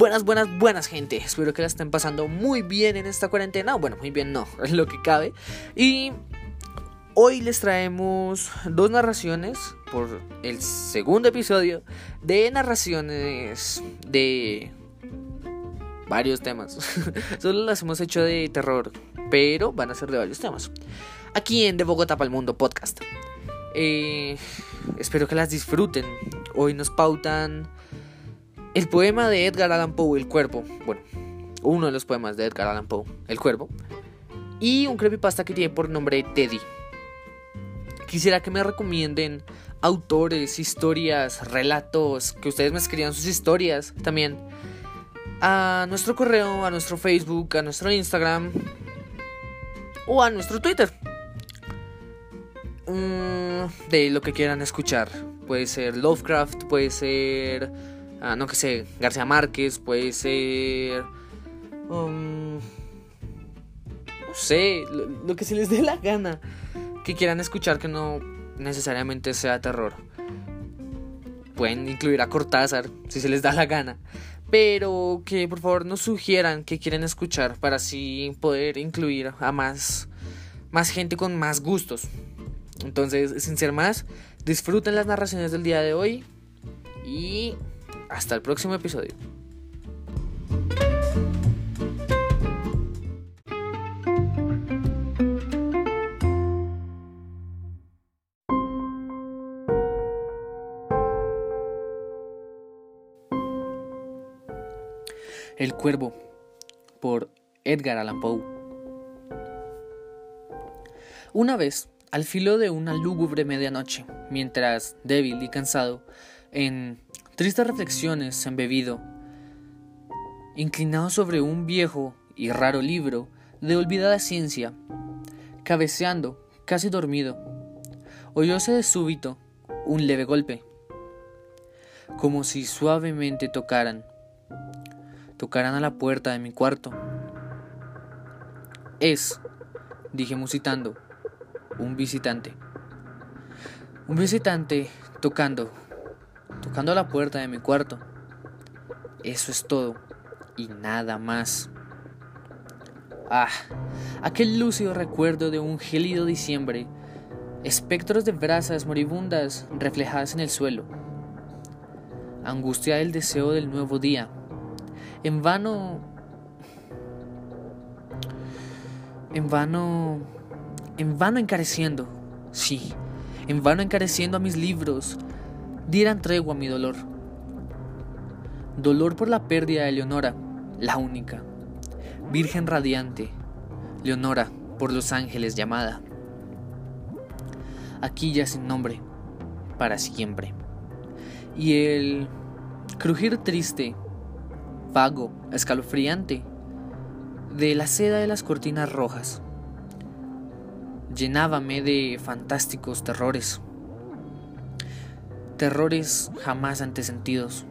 Buenas, buenas, buenas gente. Espero que la estén pasando muy bien en esta cuarentena. Bueno, muy bien no, es lo que cabe. Y hoy les traemos dos narraciones por el segundo episodio de narraciones de varios temas. Solo las hemos hecho de terror, pero van a ser de varios temas. Aquí en De Bogotá para el Mundo Podcast. Eh, espero que las disfruten. Hoy nos pautan el poema de Edgar Allan Poe, El Cuervo. Bueno, uno de los poemas de Edgar Allan Poe, El Cuervo. Y un creepypasta que tiene por nombre Teddy. Quisiera que me recomienden autores, historias, relatos, que ustedes me escriban sus historias también. A nuestro correo, a nuestro Facebook, a nuestro Instagram o a nuestro Twitter. Mm, de lo que quieran escuchar. Puede ser Lovecraft, puede ser, no que sé, García Márquez, puede ser... um, no sé, lo, que se les dé la gana. Que quieran escuchar que no necesariamente sea terror. Pueden incluir a Cortázar, si se les da la gana. Pero que por favor nos sugieran que quieren escuchar para así poder incluir a más, más gente con más gustos. Entonces, sin ser más, disfruten las narraciones del día de hoy y hasta el próximo episodio. El Cuervo por Edgar Allan Poe. Una vez, al filo de una lúgubre medianoche, mientras, débil y cansado, en tristes reflexiones embebido, inclinado sobre un viejo y raro libro de olvidada ciencia, cabeceando, casi dormido, oyóse de súbito un leve golpe, como si suavemente tocaran tocaran a la puerta de mi cuarto. Es, dije musitando, un visitante. Un visitante tocando, tocando la puerta de mi cuarto. Eso es todo y nada más. Ah, aquel lúcido recuerdo de un gélido diciembre, espectros de brasas moribundas reflejadas en el suelo, angustia del deseo del nuevo día en vano, en vano, en vano encareciendo, sí, en vano encareciendo a mis libros, dieran tregua a mi dolor. Dolor por la pérdida de Leonora, la única, Virgen radiante, Leonora por los ángeles llamada. Aquí ya sin nombre, para siempre. Y el crujir triste vago, escalofriante, de la seda de las cortinas rojas. Llenábame de fantásticos terrores, terrores jamás antes sentidos.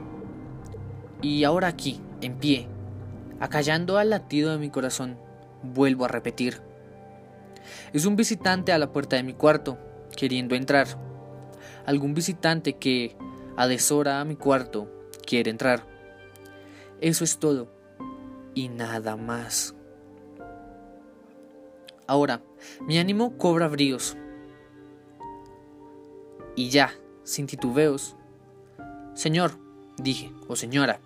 Y ahora aquí, en pie, acallando al latido de mi corazón, vuelvo a repetir. Es un visitante a la puerta de mi cuarto, queriendo entrar. Algún visitante que, a deshora a mi cuarto, quiere entrar. Eso es todo y nada más. Ahora, mi ánimo cobra bríos. Y ya, sin titubeos. Señor, dije, o señora,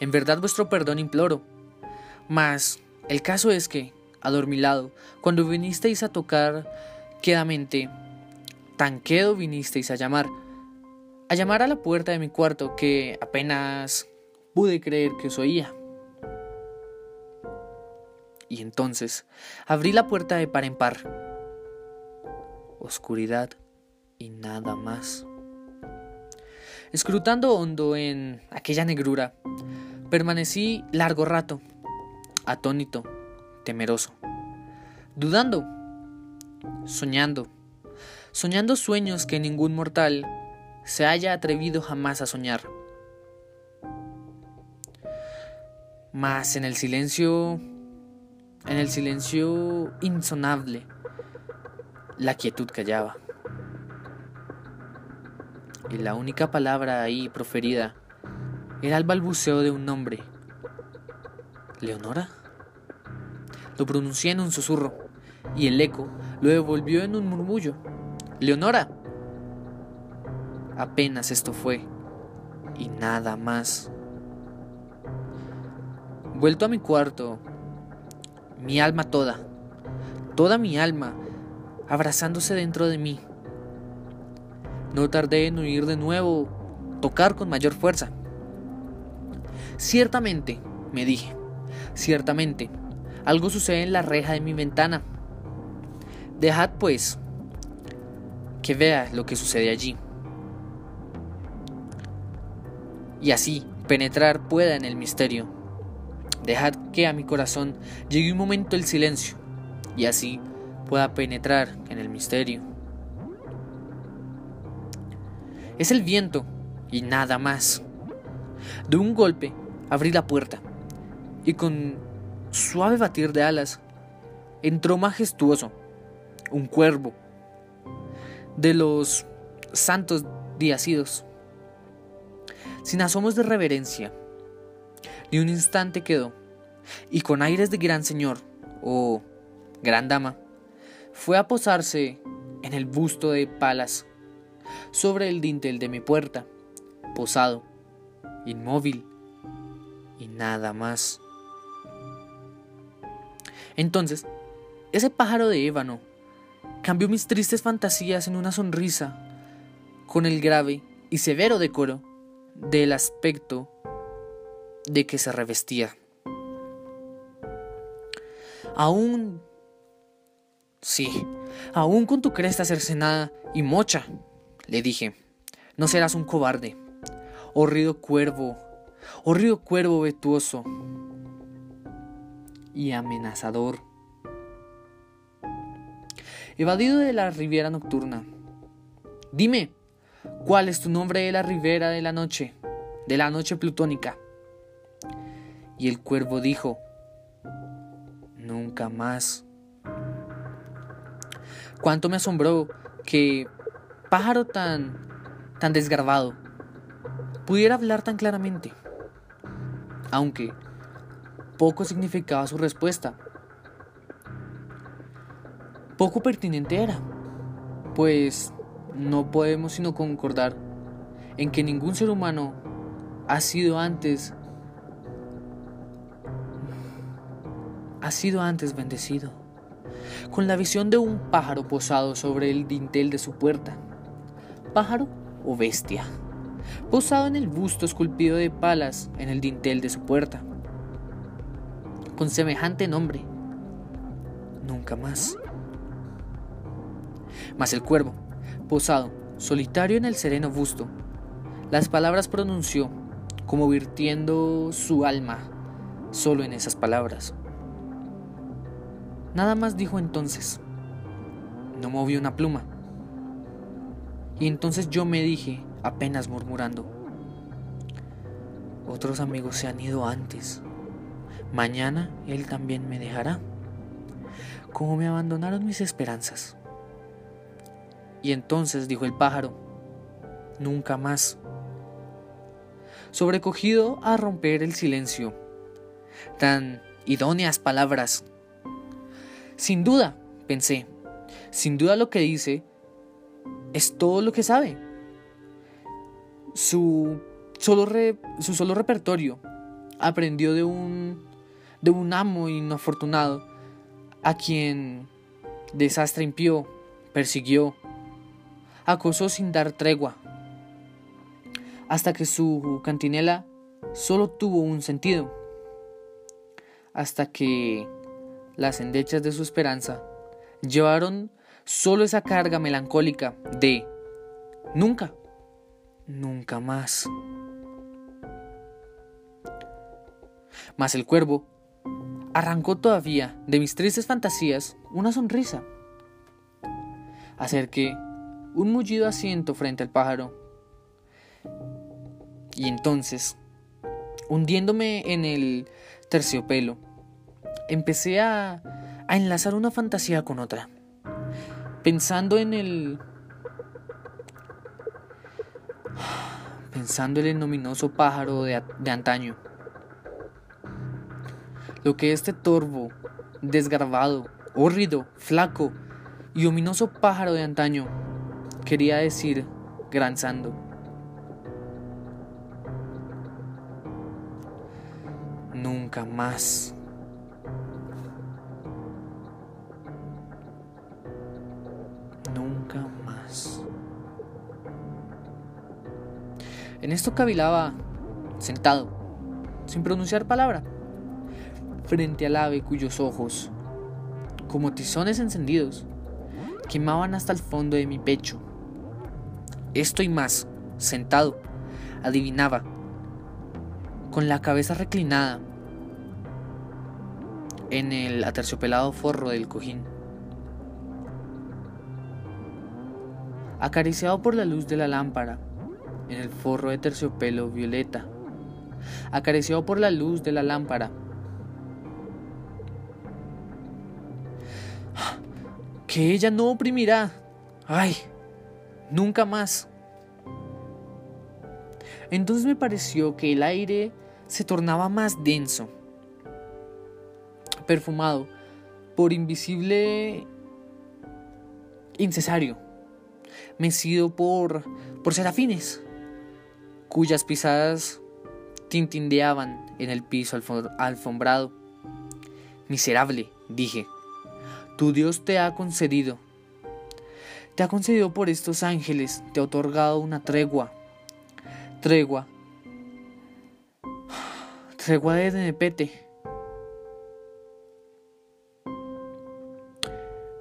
en verdad vuestro perdón imploro. Mas, el caso es que, adormilado, cuando vinisteis a tocar quedamente, tan quedo vinisteis a llamar, a llamar a la puerta de mi cuarto que apenas pude creer que os oía. Y entonces abrí la puerta de par en par. Oscuridad y nada más. Escrutando hondo en aquella negrura, permanecí largo rato, atónito, temeroso, dudando, soñando, soñando sueños que ningún mortal se haya atrevido jamás a soñar. Mas en el silencio, en el silencio insonable, la quietud callaba. Y la única palabra ahí proferida era el balbuceo de un nombre ¿Leonora? Lo pronuncié en un susurro, y el eco lo devolvió en un murmullo. ¡Leonora! Apenas esto fue, y nada más. Vuelto a mi cuarto, mi alma toda, toda mi alma, abrazándose dentro de mí. No tardé en oír de nuevo tocar con mayor fuerza. Ciertamente, me dije, ciertamente, algo sucede en la reja de mi ventana. Dejad, pues, que vea lo que sucede allí. Y así penetrar pueda en el misterio. Dejad que a mi corazón llegue un momento el silencio, y así pueda penetrar en el misterio. Es el viento y nada más. De un golpe abrí la puerta y con suave batir de alas entró majestuoso un cuervo de los santos diacidos. Sin asomos de reverencia, ni un instante quedó, y con aires de gran señor o gran dama, fue a posarse en el busto de Palas, sobre el dintel de mi puerta, posado, inmóvil y nada más. Entonces, ese pájaro de ébano cambió mis tristes fantasías en una sonrisa, con el grave y severo decoro del aspecto de que se revestía. Aún Sí, aún con tu cresta cercenada y mocha, le dije, no serás un cobarde. Horrido cuervo, horrido cuervo vetuoso y amenazador. Evadido de la riviera nocturna. Dime, ¿cuál es tu nombre de la ribera de la noche, de la noche plutónica? Y el cuervo dijo, nunca más. Cuánto me asombró que pájaro tan tan desgarbado pudiera hablar tan claramente. Aunque poco significaba su respuesta. Poco pertinente era, pues no podemos sino concordar en que ningún ser humano ha sido antes ha sido antes bendecido con la visión de un pájaro posado sobre el dintel de su puerta. ¿Pájaro o bestia? Posado en el busto esculpido de palas en el dintel de su puerta. Con semejante nombre. Nunca más. Mas el cuervo, posado, solitario en el sereno busto, las palabras pronunció como virtiendo su alma solo en esas palabras. Nada más dijo entonces. No movió una pluma. Y entonces yo me dije, apenas murmurando, otros amigos se han ido antes. Mañana él también me dejará. Como me abandonaron mis esperanzas. Y entonces dijo el pájaro, nunca más. Sobrecogido a romper el silencio, tan idóneas palabras sin duda, pensé, sin duda lo que dice es todo lo que sabe. Su solo, su solo repertorio aprendió de un, de un amo inafortunado a quien desastre impió, persiguió, acosó sin dar tregua, hasta que su cantinela solo tuvo un sentido, hasta que las endechas de su esperanza, llevaron solo esa carga melancólica de nunca, nunca más. Mas el cuervo arrancó todavía de mis tristes fantasías una sonrisa. Acerqué un mullido asiento frente al pájaro. Y entonces, hundiéndome en el terciopelo, empecé a, enlazar una fantasía con otra, pensando en el... pensando en el nominoso pájaro de, de antaño. lo que este torvo, desgarbado, hórrido, flaco y ominoso pájaro de antaño quería decir granzando. Nunca más. En esto cavilaba, sentado, sin pronunciar palabra, frente al ave cuyos ojos, como tizones encendidos, quemaban hasta el fondo de mi pecho. Esto y más, sentado, adivinaba, con la cabeza reclinada en el aterciopelado forro del cojín. Acariciado por la luz de la lámpara, en el forro de terciopelo violeta, acariciado por la luz de la lámpara. Que ella no oprimirá. Ay, nunca más. Entonces me pareció que el aire se tornaba más denso, perfumado por invisible incesario, mecido por, por serafines cuyas pisadas tintindeaban en el piso alfombrado. Miserable, dije, tu Dios te ha concedido. Te ha concedido por estos ángeles, te ha otorgado una tregua. Tregua. Tregua de Nepete.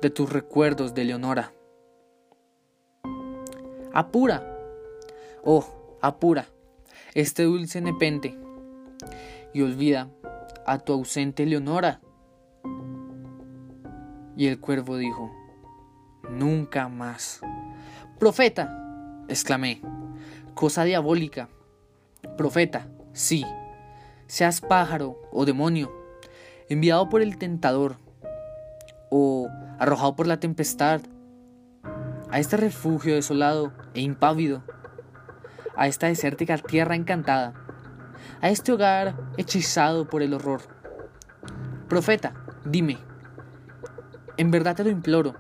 De tus recuerdos de Leonora. Apura. Oh, apura este dulce nepente y olvida a tu ausente Leonora. Y el cuervo dijo, nunca más. Profeta, exclamé, cosa diabólica. Profeta, sí, seas pájaro o demonio, enviado por el tentador o arrojado por la tempestad a este refugio desolado e impávido a esta desértica tierra encantada, a este hogar hechizado por el horror. Profeta, dime, en verdad te lo imploro.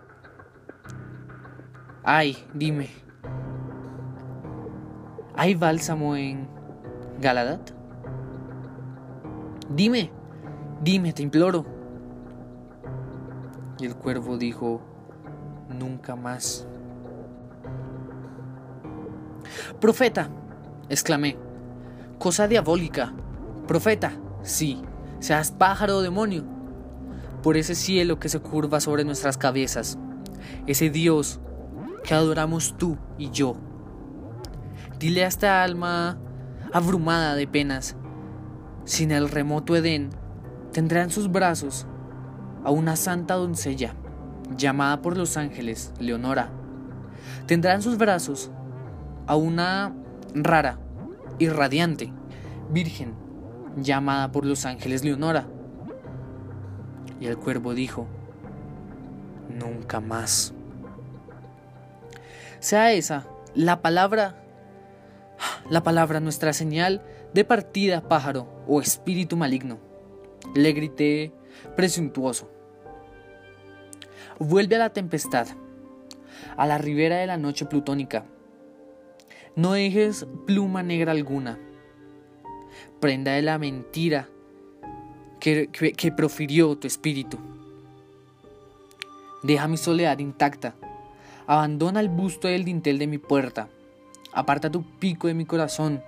Ay, dime, ¿hay bálsamo en Galadat? Dime, dime, te imploro. Y el cuervo dijo, nunca más. Profeta, exclamé. Cosa diabólica. Profeta, sí, seas pájaro o demonio. Por ese cielo que se curva sobre nuestras cabezas, ese Dios que adoramos tú y yo. Dile a esta alma abrumada de penas, sin el remoto Edén, tendrá en sus brazos a una santa doncella, llamada por los ángeles Leonora. Tendrá en sus brazos a una rara y radiante virgen llamada por los ángeles Leonora. Y el cuervo dijo, nunca más. Sea esa la palabra, la palabra nuestra señal de partida, pájaro o espíritu maligno. Le grité presuntuoso. Vuelve a la tempestad, a la ribera de la noche plutónica, no dejes pluma negra alguna, prenda de la mentira que, profirió tu espíritu. Deja mi soledad intacta, abandona el busto del dintel de mi puerta, aparta tu pico de mi corazón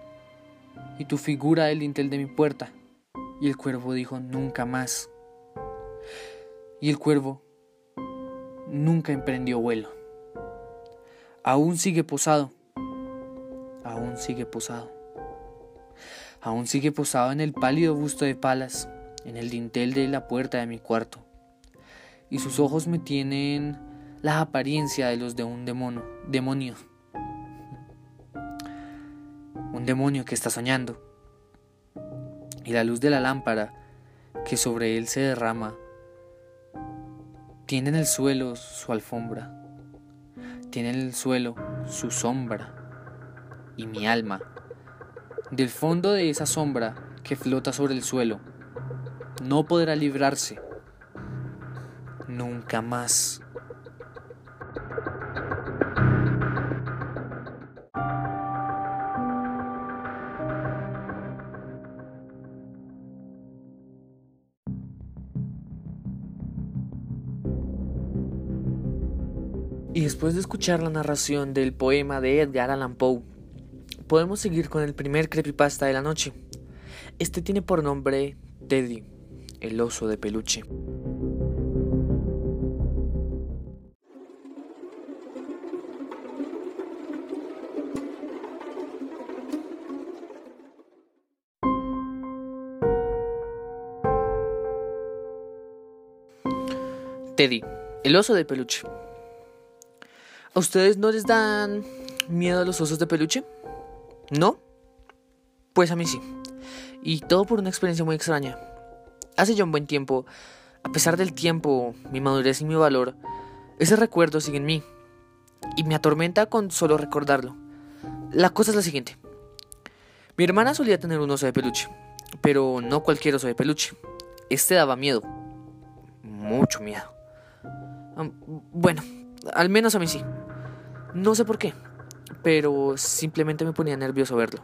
y tu figura del dintel de mi puerta. Y el cuervo dijo, nunca más. Y el cuervo nunca emprendió vuelo. Aún sigue posado aún sigue posado. Aún sigue posado en el pálido busto de palas, en el dintel de la puerta de mi cuarto. Y sus ojos me tienen la apariencia de los de un demonio, demonio. Un demonio que está soñando. Y la luz de la lámpara que sobre él se derrama tiene en el suelo su alfombra, tiene en el suelo su sombra y mi alma. Del fondo de esa sombra que flota sobre el suelo, no podrá librarse. Nunca más. Y después de escuchar la narración del poema de Edgar Allan Poe, podemos seguir con el primer creepypasta de la noche. Este tiene por nombre Teddy, el oso de peluche. Teddy, el oso de peluche. ¿A ustedes no les dan miedo a los osos de peluche? ¿No? Pues a mí sí. Y todo por una experiencia muy extraña. Hace ya un buen tiempo, a pesar del tiempo, mi madurez y mi valor, ese recuerdo sigue en mí. Y me atormenta con solo recordarlo. La cosa es la siguiente. Mi hermana solía tener un oso de peluche, pero no cualquier oso de peluche. Este daba miedo. Mucho miedo. Bueno, al menos a mí sí. No sé por qué, pero simplemente me ponía nervioso verlo.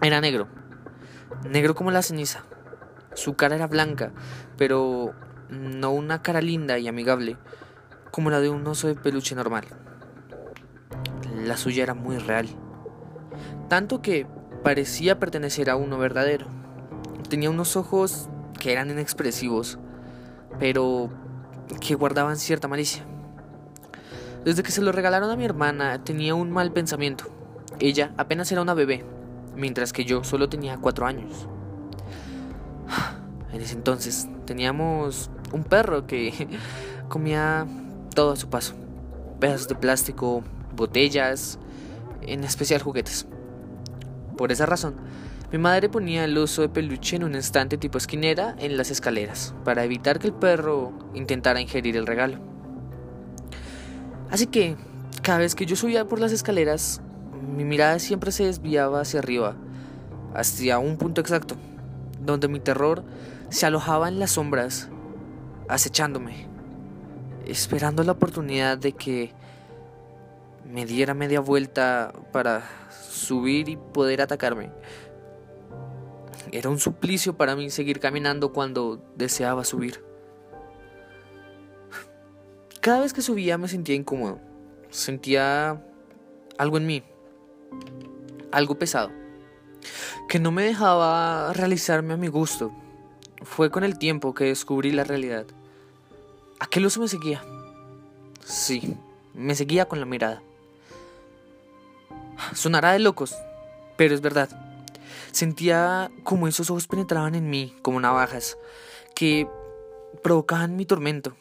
Era negro, negro como la ceniza. Su cara era blanca, pero no una cara linda y amigable como la de un oso de peluche normal. La suya era muy real, tanto que parecía pertenecer a uno verdadero. Tenía unos ojos que eran inexpresivos, pero que guardaban cierta malicia. Desde que se lo regalaron a mi hermana tenía un mal pensamiento. Ella apenas era una bebé, mientras que yo solo tenía cuatro años. En ese entonces teníamos un perro que comía todo a su paso. Pedazos de plástico, botellas, en especial juguetes. Por esa razón, mi madre ponía el oso de peluche en un estante tipo esquinera en las escaleras, para evitar que el perro intentara ingerir el regalo. Así que cada vez que yo subía por las escaleras, mi mirada siempre se desviaba hacia arriba, hacia un punto exacto, donde mi terror se alojaba en las sombras, acechándome, esperando la oportunidad de que me diera media vuelta para subir y poder atacarme. Era un suplicio para mí seguir caminando cuando deseaba subir. Cada vez que subía me sentía incómodo. Sentía algo en mí. Algo pesado. Que no me dejaba realizarme a mi gusto. Fue con el tiempo que descubrí la realidad. Aquel oso me seguía. Sí, me seguía con la mirada. Sonará de locos, pero es verdad. Sentía como esos ojos penetraban en mí como navajas que provocaban mi tormento.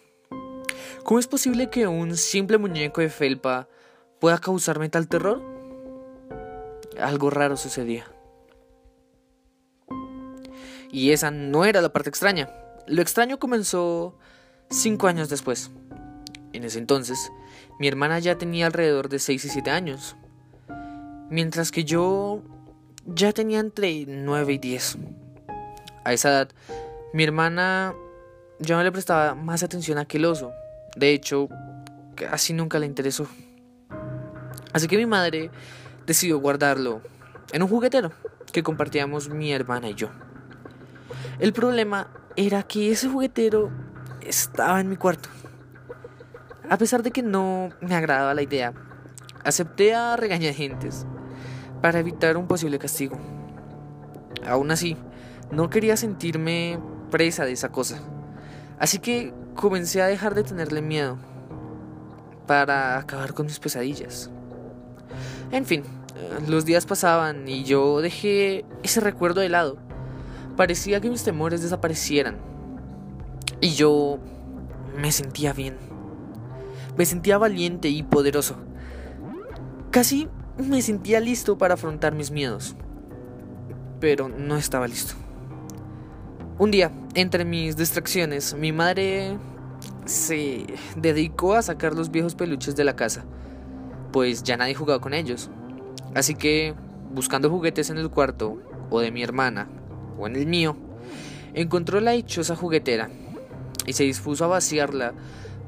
¿Cómo es posible que un simple muñeco de felpa pueda causarme tal terror? Algo raro sucedía. Y esa no era la parte extraña. Lo extraño comenzó cinco años después. En ese entonces, mi hermana ya tenía alrededor de 6 y 7 años. Mientras que yo ya tenía entre 9 y 10. A esa edad, mi hermana ya no le prestaba más atención a aquel oso. De hecho, casi nunca le interesó. Así que mi madre decidió guardarlo en un juguetero que compartíamos mi hermana y yo. El problema era que ese juguetero estaba en mi cuarto. A pesar de que no me agradaba la idea, acepté a regañadientes para evitar un posible castigo. Aún así, no quería sentirme presa de esa cosa. Así que comencé a dejar de tenerle miedo para acabar con mis pesadillas. En fin, los días pasaban y yo dejé ese recuerdo de lado. Parecía que mis temores desaparecieran. Y yo me sentía bien. Me sentía valiente y poderoso. Casi me sentía listo para afrontar mis miedos. Pero no estaba listo. Un día, entre mis distracciones, mi madre se dedicó a sacar los viejos peluches de la casa, pues ya nadie jugaba con ellos. Así que, buscando juguetes en el cuarto, o de mi hermana, o en el mío, encontró la dichosa juguetera y se dispuso a vaciarla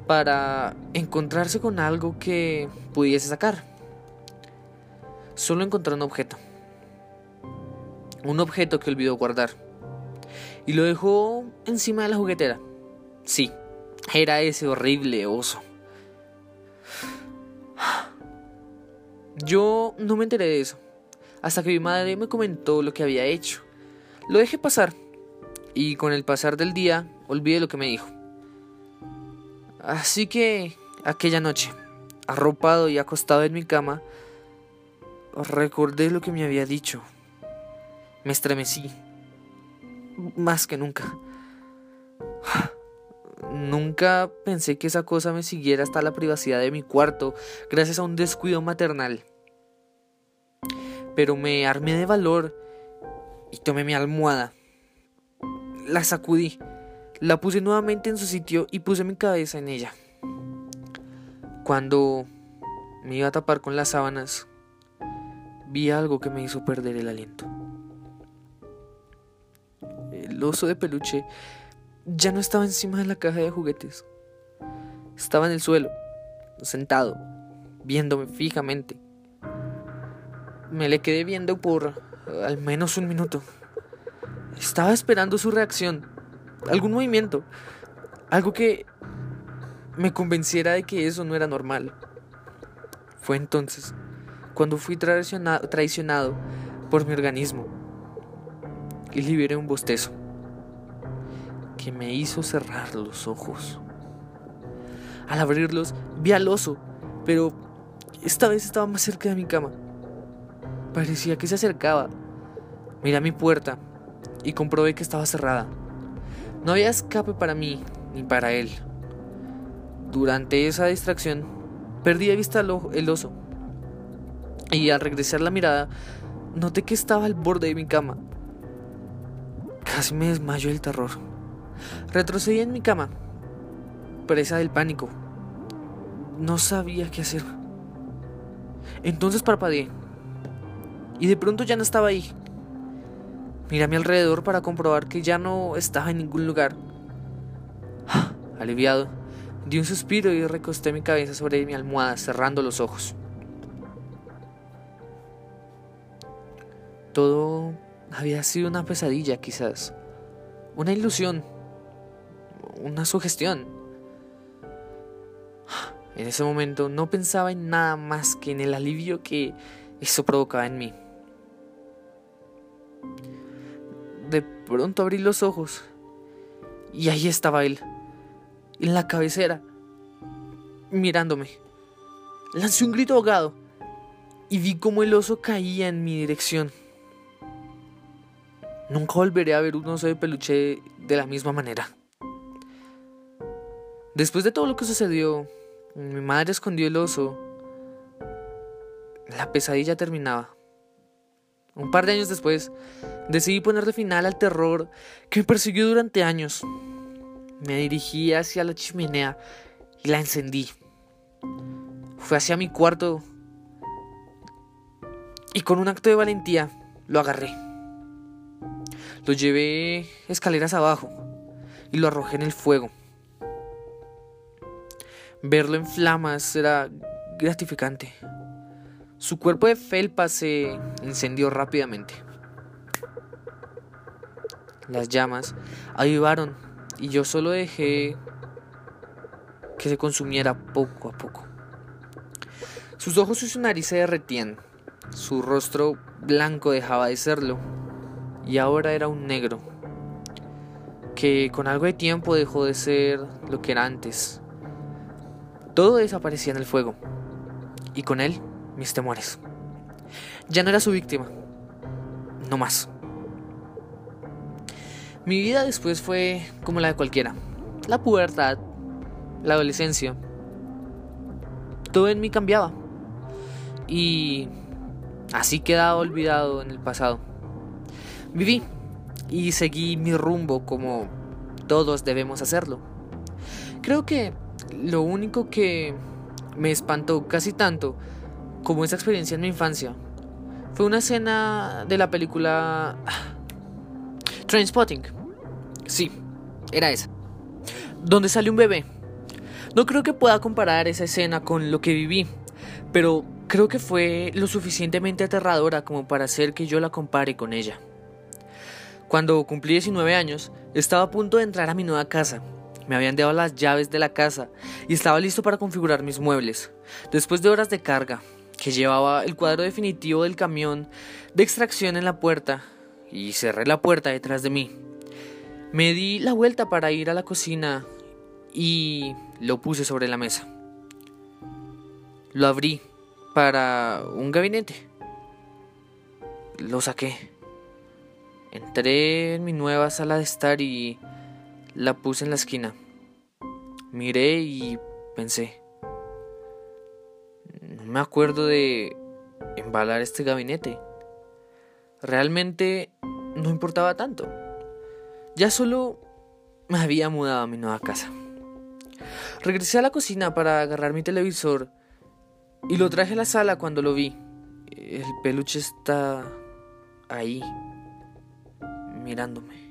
para encontrarse con algo que pudiese sacar. Solo encontró un objeto. Un objeto que olvidó guardar. Y lo dejó encima de la juguetera. Sí, era ese horrible oso. Yo no me enteré de eso, hasta que mi madre me comentó lo que había hecho. Lo dejé pasar, y con el pasar del día olvidé lo que me dijo. Así que aquella noche, arropado y acostado en mi cama, recordé lo que me había dicho. Me estremecí, más que nunca. Nunca pensé que esa cosa me siguiera hasta la privacidad de mi cuarto gracias a un descuido maternal. Pero me armé de valor y tomé mi almohada. La sacudí, la puse nuevamente en su sitio y puse mi cabeza en ella. Cuando me iba a tapar con las sábanas, vi algo que me hizo perder el aliento. El oso de peluche ya no estaba encima de la caja de juguetes. Estaba en el suelo, sentado, viéndome fijamente. Me le quedé viendo por al menos un minuto. Estaba esperando su reacción, algún movimiento, algo que me convenciera de que eso no era normal. Fue entonces cuando fui traicionado, por mi organismo y liberé un bostezo que me hizo cerrar los ojos. Al abrirlos vi al oso, pero esta vez estaba más cerca de mi cama. Parecía que se acercaba. Miré a mi puerta y comprobé que estaba cerrada. No había escape para mí ni para él. Durante esa distracción, perdí de vista el oso. Y al regresar la mirada, noté que estaba al borde de mi cama. Casi me desmayó el terror. Retrocedí en mi cama, presa del pánico. No sabía qué hacer. Entonces parpadeé. Y de pronto ya no estaba ahí. Miré a mi alrededor para comprobar que ya no estaba en ningún lugar. Aliviado, di un suspiro y recosté mi cabeza sobre mi almohada, cerrando los ojos. Todo había sido una pesadilla, quizás. Una ilusión una sugestión. En ese momento no pensaba en nada más que en el alivio que eso provocaba en mí. De pronto abrí los ojos y ahí estaba él, en la cabecera, mirándome. Lancé un grito ahogado y vi cómo el oso caía en mi dirección. Nunca volveré a ver un oso de peluche de la misma manera. Después de todo lo que sucedió, mi madre escondió el oso. La pesadilla terminaba. Un par de años después, decidí ponerle final al terror que me persiguió durante años. Me dirigí hacia la chimenea y la encendí. Fui hacia mi cuarto y con un acto de valentía lo agarré. Lo llevé escaleras abajo y lo arrojé en el fuego. Verlo en flamas era gratificante. Su cuerpo de felpa se incendió rápidamente. Las llamas avivaron y yo solo dejé que se consumiera poco a poco. Sus ojos y su nariz se derretían, su rostro blanco dejaba de serlo y ahora era un negro que con algo de tiempo dejó de ser lo que era antes todo desaparecía en el fuego, y con él mis temores. Ya no era su víctima, no más. Mi vida después fue como la de cualquiera. La pubertad, la adolescencia. Todo en mí cambiaba. Y así quedaba olvidado en el pasado. Viví y seguí mi rumbo como todos debemos hacerlo. Creo que lo único que me espantó casi tanto como esa experiencia en mi infancia fue una escena de la película Trainspotting, Sí, era esa. Donde sale un bebé. No creo que pueda comparar esa escena con lo que viví, pero creo que fue lo suficientemente aterradora como para hacer que yo la compare con ella. Cuando cumplí 19 años, estaba a punto de entrar a mi nueva casa. Me habían dado las llaves de la casa y estaba listo para configurar mis muebles. Después de horas de carga, que llevaba el cuadro definitivo del camión de extracción en la puerta y cerré la puerta detrás de mí. Me di la vuelta para ir a la cocina y lo puse sobre la mesa. Lo abrí para un gabinete. Lo saqué. Entré en mi nueva sala de estar y la puse en la esquina. Miré y pensé. No me acuerdo de embalar este gabinete. Realmente no importaba tanto. Ya solo me había mudado a mi nueva casa. Regresé a la cocina para agarrar mi televisor y lo traje a la sala cuando lo vi. El peluche está ahí, mirándome.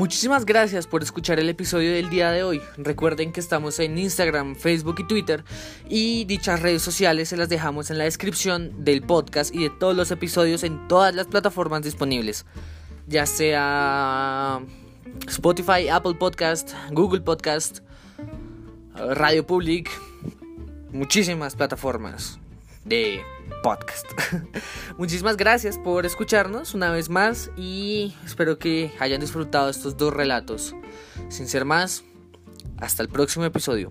Muchísimas gracias por escuchar el episodio del día de hoy. Recuerden que estamos en Instagram, Facebook y Twitter y dichas redes sociales se las dejamos en la descripción del podcast y de todos los episodios en todas las plataformas disponibles, ya sea Spotify, Apple Podcast, Google Podcast, Radio Public, muchísimas plataformas de podcast. Muchísimas gracias por escucharnos una vez más y espero que hayan disfrutado estos dos relatos. Sin ser más, hasta el próximo episodio.